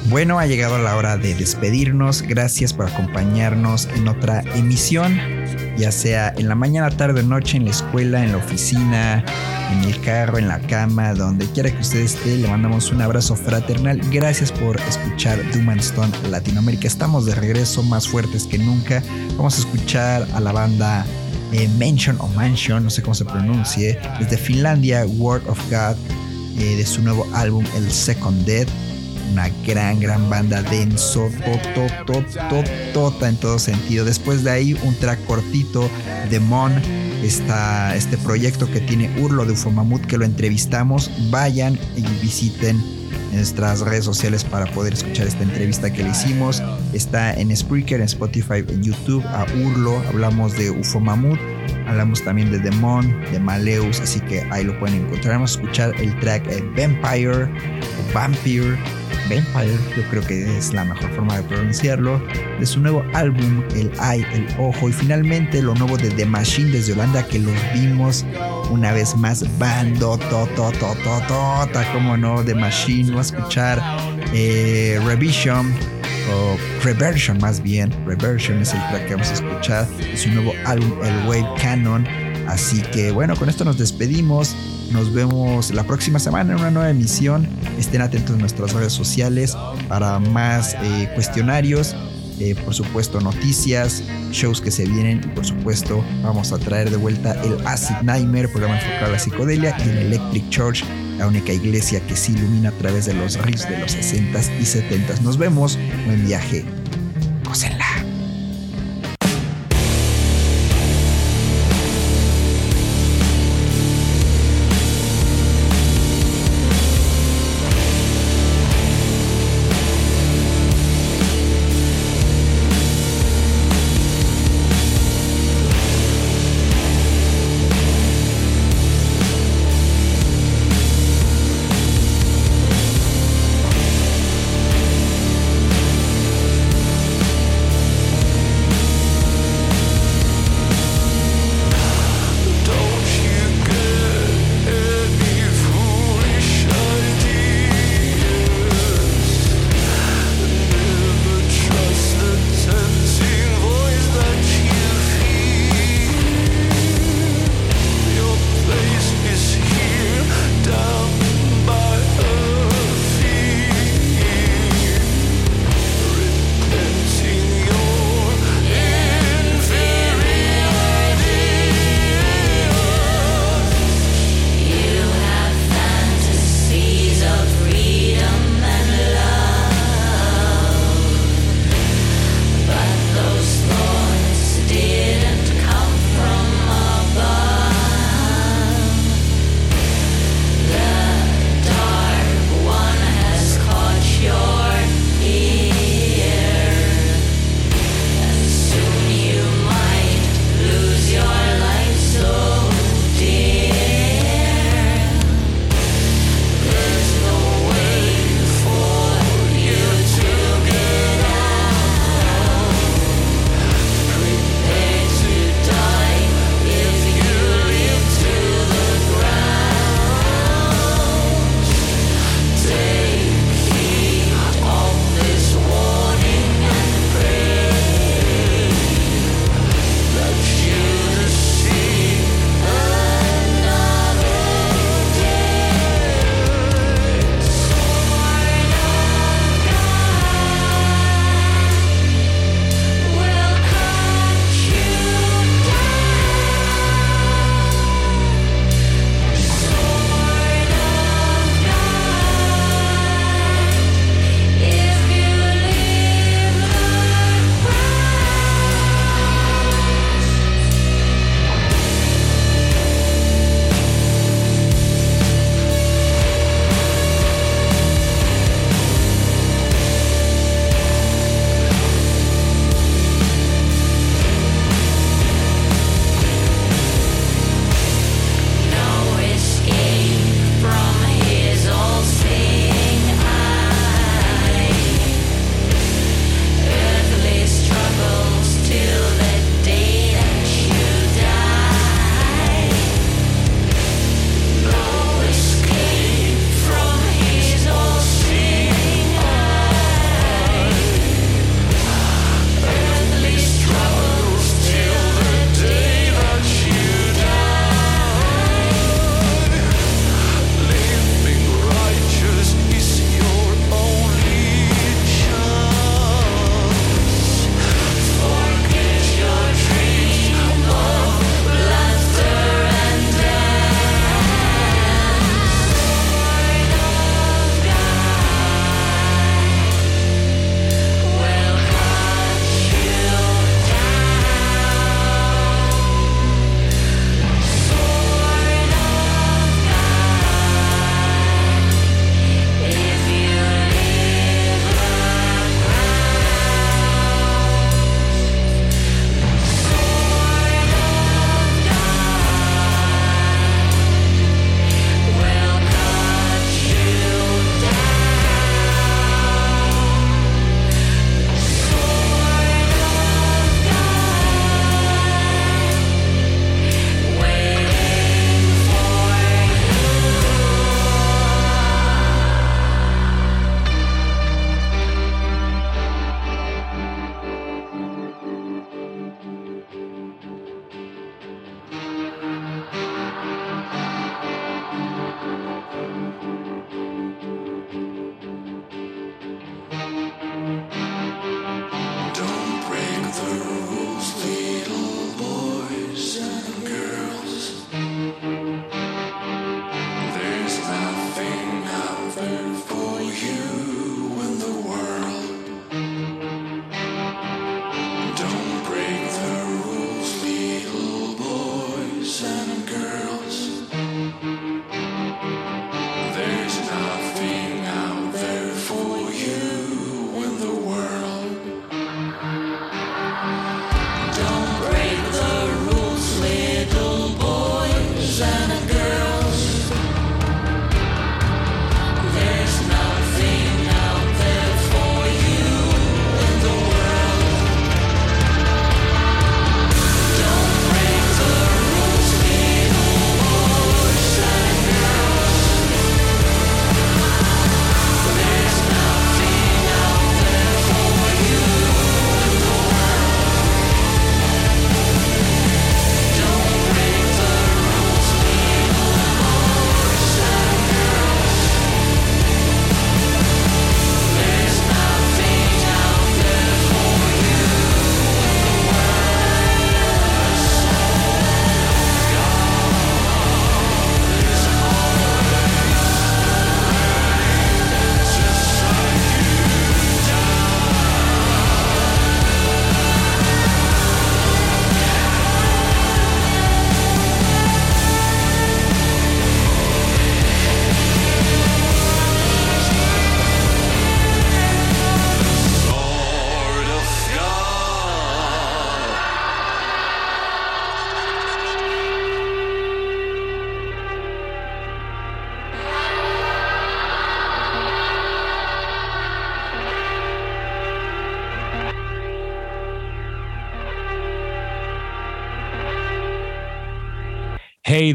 Bueno, ha llegado la hora de despedirnos. Gracias por acompañarnos en otra emisión, ya sea en la mañana, tarde o noche, en la escuela, en la oficina, en el carro, en la cama, donde quiera que usted esté. Le mandamos un abrazo fraternal. Gracias por escuchar Doom Stone Latinoamérica. Estamos de regreso más fuertes que nunca. Vamos a escuchar a la banda eh, Mention o Mansion, no sé cómo se pronuncie, desde Finlandia, Word of God, eh, de su nuevo álbum El Second Dead una gran, gran banda denso, tota en todo sentido. Después de ahí, un track cortito, Demon, está este proyecto que tiene Urlo de Ufomamut, que lo entrevistamos. Vayan y visiten nuestras redes sociales para poder escuchar esta entrevista que le hicimos. Está en Spreaker, en Spotify, en YouTube, a Urlo. Hablamos de Ufomamut. Hablamos también de Demon, de Maleus, así que ahí lo pueden encontrar. Vamos a escuchar el track Vampire o Vampire Vampire, yo creo que es la mejor forma de pronunciarlo, de su nuevo álbum El Eye, El Ojo y finalmente lo nuevo de The Machine desde Holanda que los vimos una vez más bando to to to to to como no The Machine, a escuchar eh, Revision o Reversion más bien, Reversion es el track que vamos a escuchar de su nuevo álbum El Wave Canon, así que bueno, con esto nos despedimos. Nos vemos la próxima semana en una nueva emisión. Estén atentos a nuestras redes sociales para más eh, cuestionarios, eh, por supuesto noticias, shows que se vienen y por supuesto vamos a traer de vuelta el Acid Nightmare, programa enfocado a la psicodelia y el Electric Church, la única iglesia que se ilumina a través de los riffs de los 60s y 70s. Nos vemos, buen viaje. Cosenla.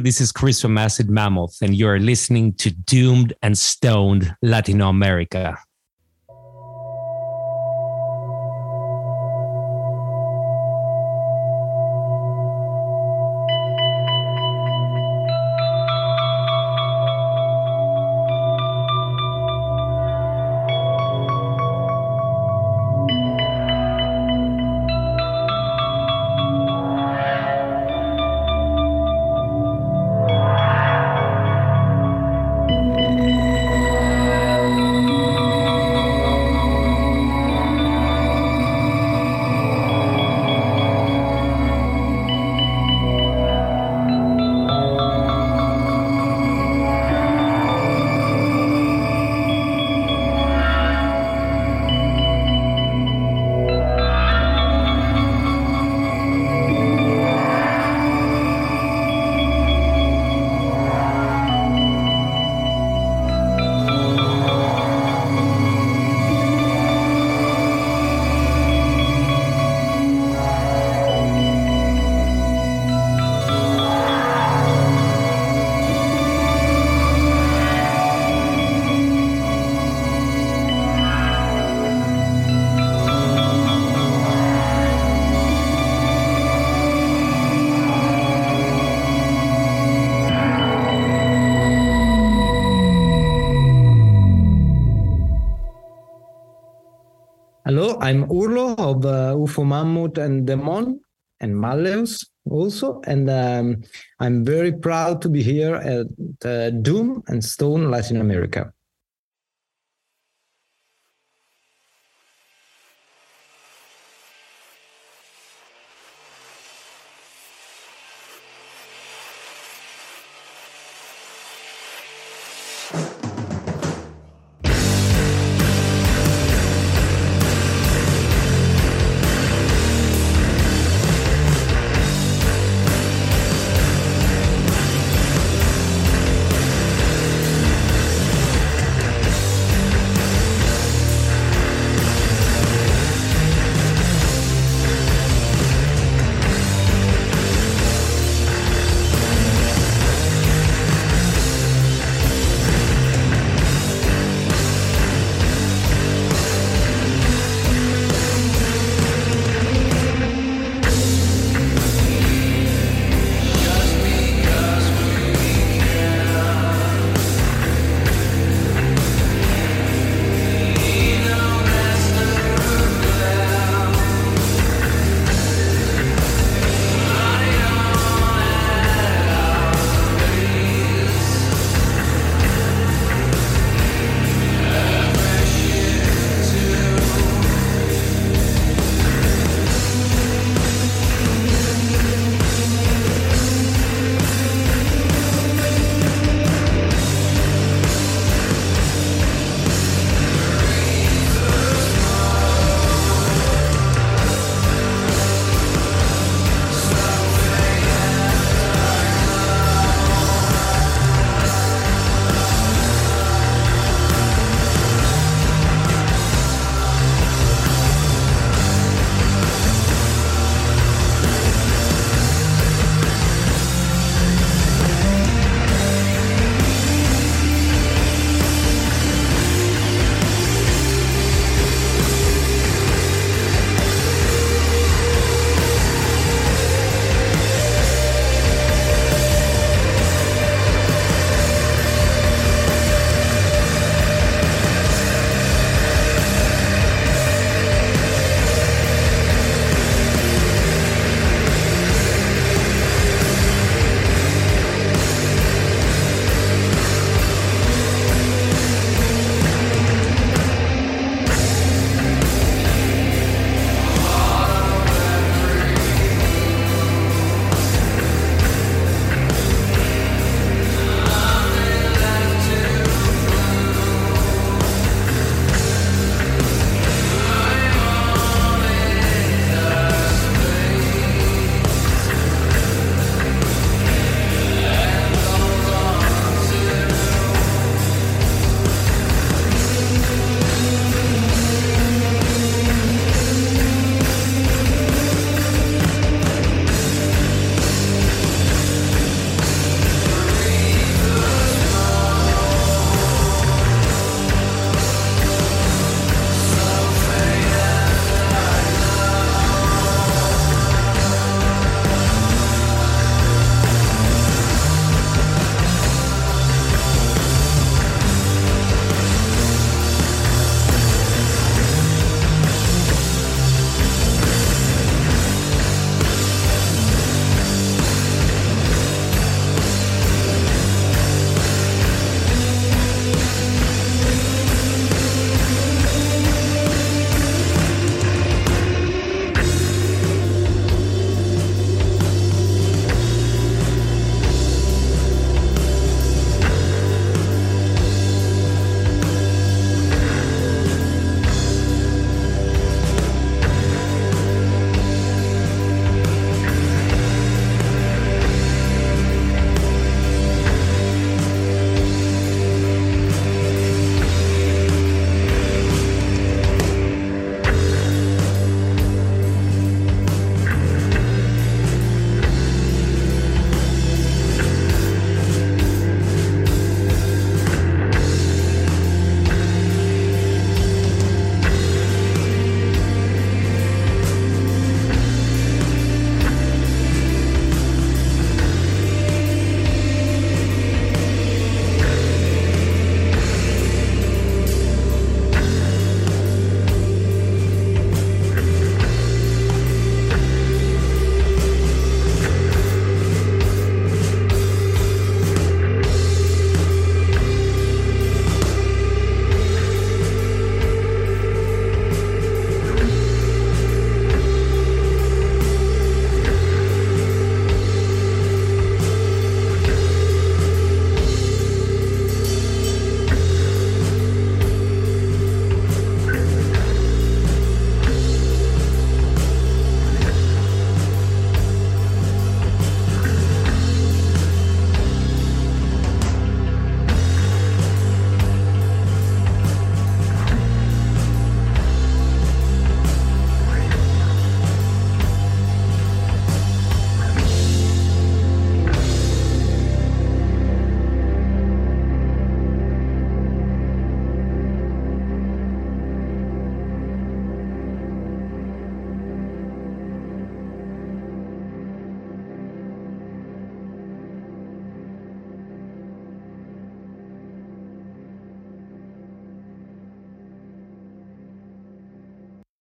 This is Chris from Acid Mammoth, and you're listening to Doomed and Stoned Latino America. And Demon and Malleus also, and um, I'm very proud to be here at uh, Doom and Stone Latin America.